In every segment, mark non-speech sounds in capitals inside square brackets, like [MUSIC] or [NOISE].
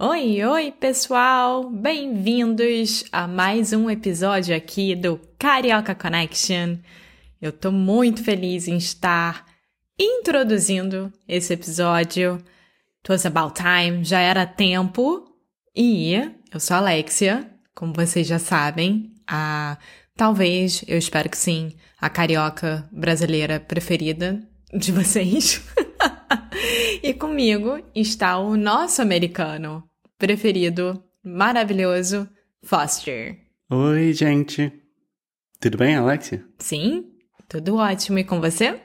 Oi, oi, pessoal! Bem-vindos a mais um episódio aqui do Carioca Connection. Eu tô muito feliz em estar introduzindo esse episódio. It was about time, já era tempo. E eu sou a Alexia, como vocês já sabem, a talvez, eu espero que sim, a carioca brasileira preferida de vocês. [LAUGHS] e comigo está o nosso americano preferido, maravilhoso, Foster. Oi, gente. Tudo bem, Alexia? Sim, tudo ótimo. E com você?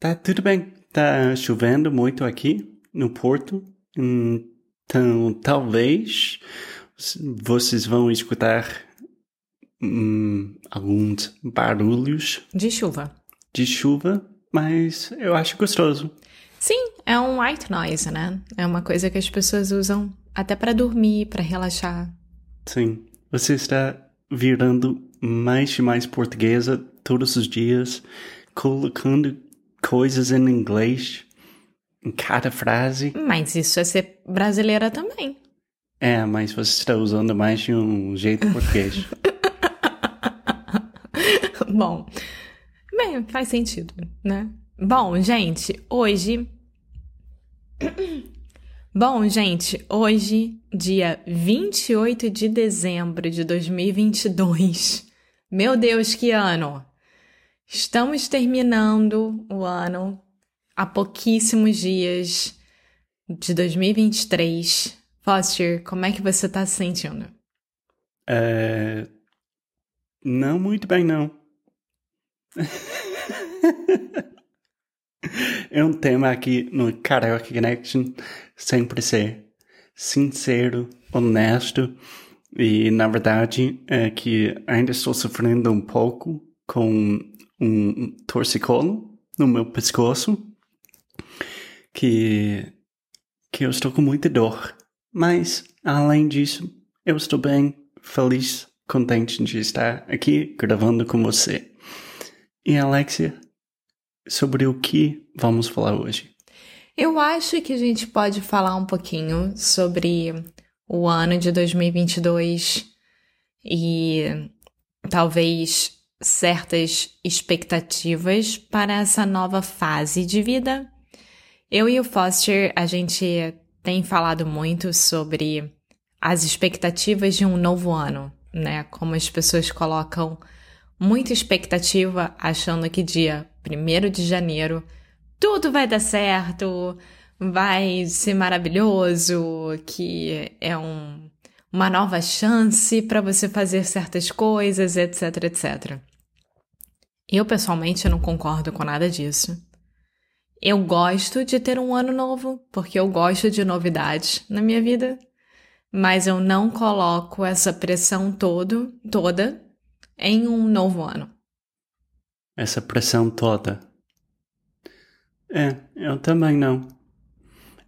Tá tudo bem. Tá chovendo muito aqui no Porto. Então, talvez vocês vão escutar hum, alguns barulhos De chuva. de chuva, mas eu acho gostoso. Sim, é um white noise, né? É uma coisa que as pessoas usam até para dormir, para relaxar. Sim. Você está virando mais e mais portuguesa todos os dias, colocando coisas em inglês em cada frase. Mas isso é ser brasileira também. É, mas você está usando mais de um jeito português. [LAUGHS] Bom, bem, faz sentido, né? Bom, gente, hoje. Bom, gente, hoje, dia 28 de dezembro de 2022. Meu Deus, que ano! Estamos terminando o ano há pouquíssimos dias de 2023. Foster, como é que você tá se sentindo? É... Não muito bem, não. [LAUGHS] é um tema aqui no Karaoke Connection sempre ser sincero, honesto e, na verdade, é que ainda estou sofrendo um pouco com um torcicolo no meu pescoço que, que eu estou com muita dor. Mas, além disso, eu estou bem, feliz, contente de estar aqui gravando com você. E Alexia, sobre o que vamos falar hoje? Eu acho que a gente pode falar um pouquinho sobre o ano de 2022 e talvez certas expectativas para essa nova fase de vida. Eu e o Foster, a gente tem falado muito sobre as expectativas de um novo ano, né? Como as pessoas colocam muita expectativa achando que dia 1 de janeiro tudo vai dar certo, vai ser maravilhoso, que é um, uma nova chance para você fazer certas coisas, etc, etc. Eu pessoalmente não concordo com nada disso. Eu gosto de ter um ano novo, porque eu gosto de novidades na minha vida, mas eu não coloco essa pressão todo, toda em um novo ano. Essa pressão toda. É, eu também não.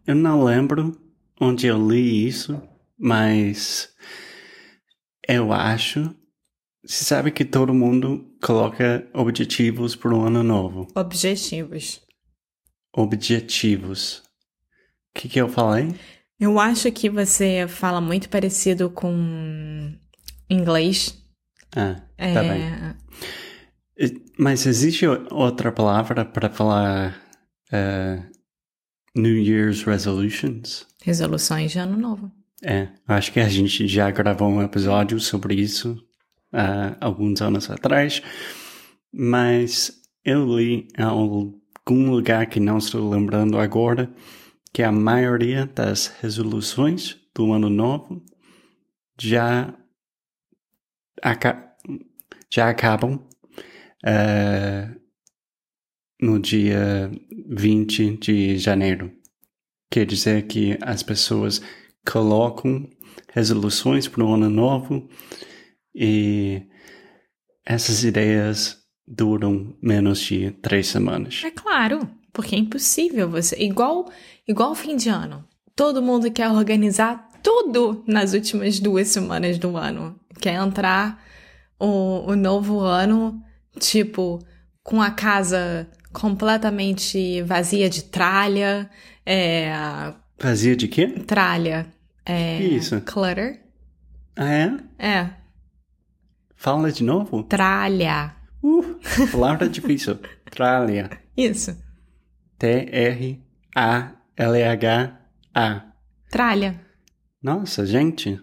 Eu não lembro onde eu li isso, mas eu acho. Você sabe que todo mundo coloca objetivos para o ano novo. Objetivos. Objetivos. O que, que eu falei? Eu acho que você fala muito parecido com inglês. Ah, tá É, bem. Mas existe outra palavra para falar eh, New Year's Resolutions? Resoluções de ano novo. É, acho que a gente já gravou um episódio sobre isso há alguns anos atrás, mas eu li em algum lugar que não estou lembrando agora que a maioria das resoluções do ano novo já, aca já acabam uh, no dia 20 de janeiro. Quer dizer que as pessoas colocam resoluções para o ano novo e essas ideias duram menos de três semanas. É claro, porque é impossível você. Igual, igual fim de ano. Todo mundo quer organizar tudo nas últimas duas semanas do ano. Quer entrar o, o novo ano, tipo, com a casa completamente vazia de tralha. É, vazia de quê? Tralha. É, que isso? Clutter. Ah, é? É. Fala de novo? Tralha. Uh, palavra difícil. [LAUGHS] Tralha. Isso. T-R-A-L-H-A. Tralha. Nossa, gente.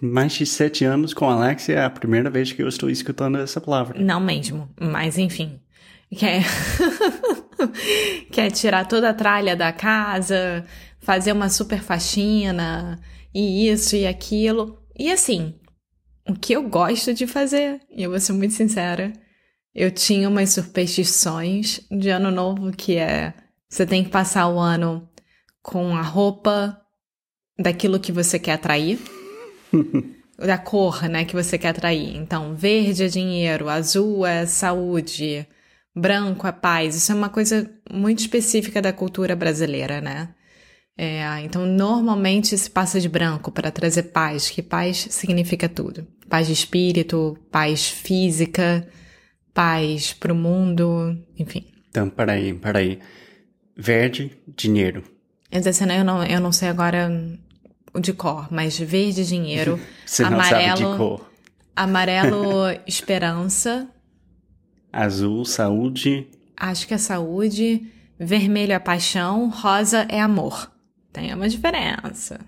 Mais de sete anos com Alex é a primeira vez que eu estou escutando essa palavra. Não mesmo, mas enfim. Quer, [LAUGHS] quer tirar toda a tralha da casa, fazer uma super faxina, e isso e aquilo. E assim, o que eu gosto de fazer, e eu vou ser muito sincera, eu tinha umas superstições de ano novo que é você tem que passar o ano com a roupa daquilo que você quer atrair. [LAUGHS] da cor, né, que você quer atrair. Então, verde é dinheiro, azul é saúde, branco é paz. Isso é uma coisa muito específica da cultura brasileira, né? É, então, normalmente se passa de branco para trazer paz, que paz significa tudo: paz de espírito, paz física, paz para o mundo, enfim. Então, peraí, peraí. Verde, dinheiro. Essa eu não, eu não sei agora de cor, mas verde dinheiro, [LAUGHS] Você amarelo, não sabe de cor. amarelo [LAUGHS] esperança, Azul, saúde. acho que é saúde, vermelho é paixão, rosa é amor. Tem uma diferença.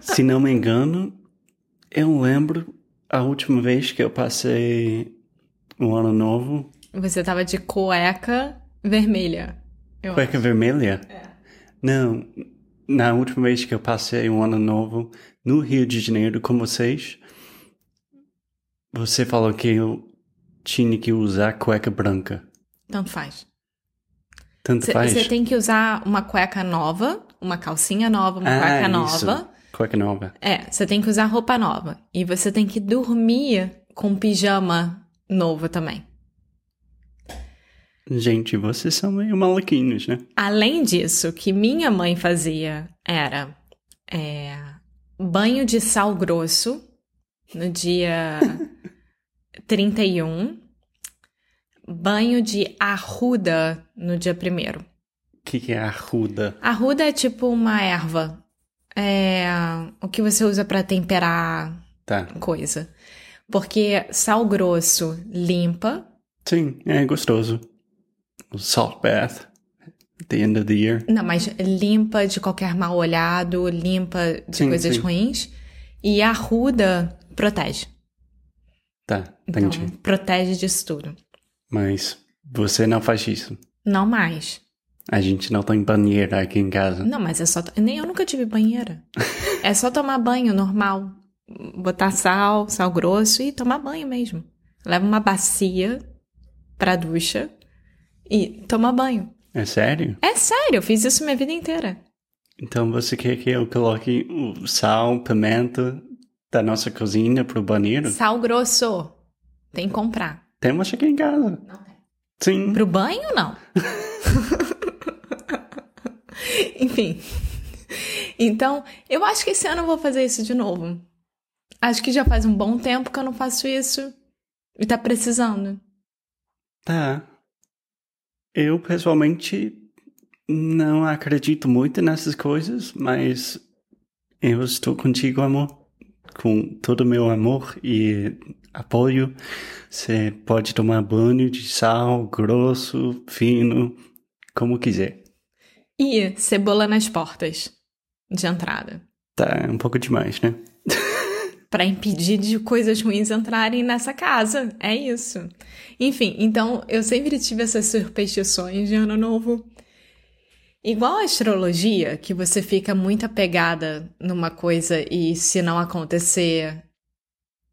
Se não me engano, eu lembro a última vez que eu passei um ano novo. Você tava de cueca vermelha. Eu Cueca vermelha? É. Não, na última vez que eu passei um ano novo no Rio de Janeiro com vocês, você falou que eu tinha que usar cueca branca. Tanto faz. Tanto faz. Você tem que usar uma cueca nova, uma calcinha nova, uma ah, cueca isso. nova. Cueca nova. É, você tem que usar roupa nova. E você tem que dormir com pijama novo também. Gente, vocês são meio maluquinhos, né? Além disso, o que minha mãe fazia era é, banho de sal grosso no dia [LAUGHS] 31, banho de arruda no dia 1 O que, que é arruda? Arruda é tipo uma erva. É o que você usa pra temperar Tá. coisa. Porque sal grosso limpa. Sim, é gostoso. Salt bath. At the end of the year. Não, mas limpa de qualquer mal olhado, limpa de Sim, coisas sim. ruins. E arruda protege. Tá, Então, entendi. protege disso tudo. Mas você não faz isso. Não mais. A gente não tem banheira aqui em casa. Não, mas é só. Nem eu nunca tive banheira. [LAUGHS] é só tomar banho normal. Botar sal, sal grosso e tomar banho mesmo. Leva uma bacia pra ducha e toma banho. É sério? É sério, eu fiz isso minha vida inteira. Então você quer que eu coloque o sal, pimenta da nossa cozinha pro banheiro? Sal grosso. Tem que comprar. Temos aqui em casa. Não tem. Sim. Pro banho, não. [LAUGHS] Enfim. Então, eu acho que esse ano eu vou fazer isso de novo. Acho que já faz um bom tempo que eu não faço isso. E tá precisando. Tá. Eu, pessoalmente, não acredito muito nessas coisas, mas eu estou contigo, amor. Com todo o meu amor e apoio. Você pode tomar banho de sal, grosso, fino, como quiser. E cebola nas portas de entrada. Tá, é um pouco demais, né? Para impedir de coisas ruins entrarem nessa casa. É isso. Enfim, então eu sempre tive essas superstições de ano novo. Igual a astrologia, que você fica muito apegada numa coisa e se não acontecer,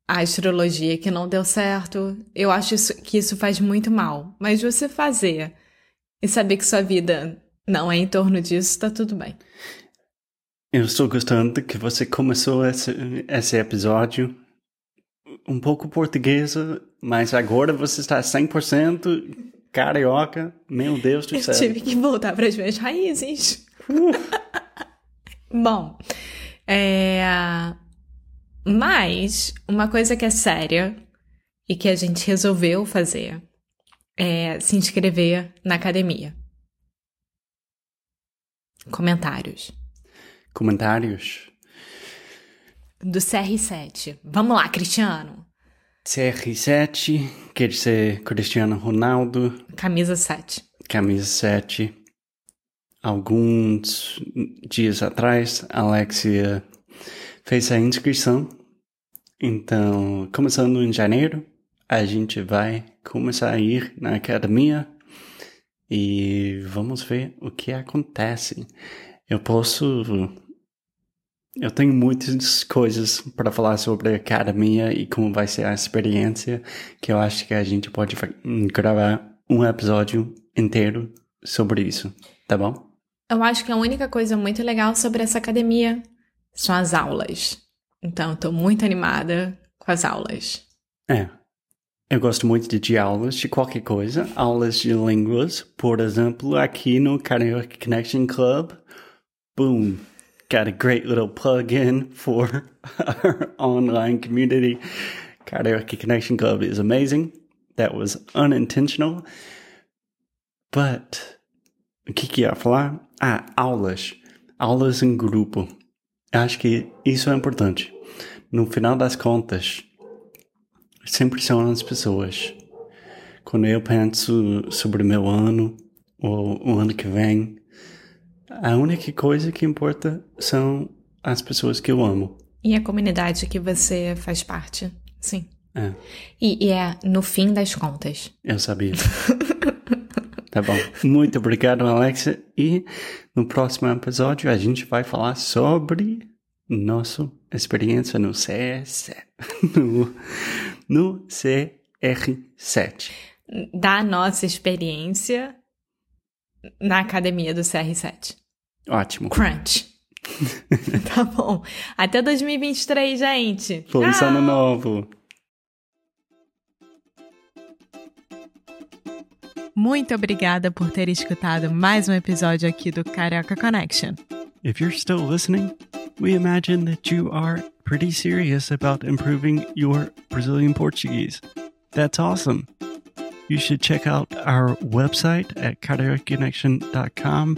a astrologia que não deu certo, eu acho isso, que isso faz muito mal. Mas você fazer e saber que sua vida não é em torno disso, tá tudo bem. Eu estou gostando que você começou esse, esse episódio um pouco portuguesa, mas agora você está 100% carioca. Meu Deus do céu. Eu tive que voltar para as minhas raízes. Uh. [LAUGHS] Bom, é... mas uma coisa que é séria e que a gente resolveu fazer é se inscrever na academia. Comentários. Comentários? Do CR7. Vamos lá, Cristiano. CR7, quer dizer Cristiano Ronaldo. Camisa 7. Camisa 7. Alguns dias atrás, a Alexia fez a inscrição. Então, começando em janeiro, a gente vai começar a ir na academia e vamos ver o que acontece. Eu posso. Eu tenho muitas coisas para falar sobre a academia e como vai ser a experiência, que eu acho que a gente pode gravar um episódio inteiro sobre isso, tá bom? Eu acho que a única coisa muito legal sobre essa academia são as aulas. Então, estou muito animada com as aulas. É. Eu gosto muito de aulas de qualquer coisa. Aulas de línguas, por exemplo, aqui no Karaoke Connection Club boom, got a great little plug in for our online community. Karaoke Connection Club is amazing. That was unintentional. But, o que ia falar? Ah, aulas. Aulas em grupo. Acho que isso é importante. No final das contas, sempre são as pessoas. Quando eu penso sobre meu ano, ou o ano que vem, a única coisa que importa são as pessoas que eu amo. E a comunidade que você faz parte, sim. É. E, e é no fim das contas. Eu sabia. [LAUGHS] tá bom. Muito obrigado, Alexa. E no próximo episódio a gente vai falar sobre nossa experiência no CS, [LAUGHS] no, no CR7. Da nossa experiência na academia do CR7. Ótimo. Crunch. [LAUGHS] tá bom. Até 2023, gente. Feliz Tchau. ano novo. Muito obrigada por ter escutado mais um episódio aqui do Carioca Connection. If you're still listening, we imagine that you are pretty serious about improving your Brazilian Portuguese. That's awesome. You should check out our website at karaokeconnection.com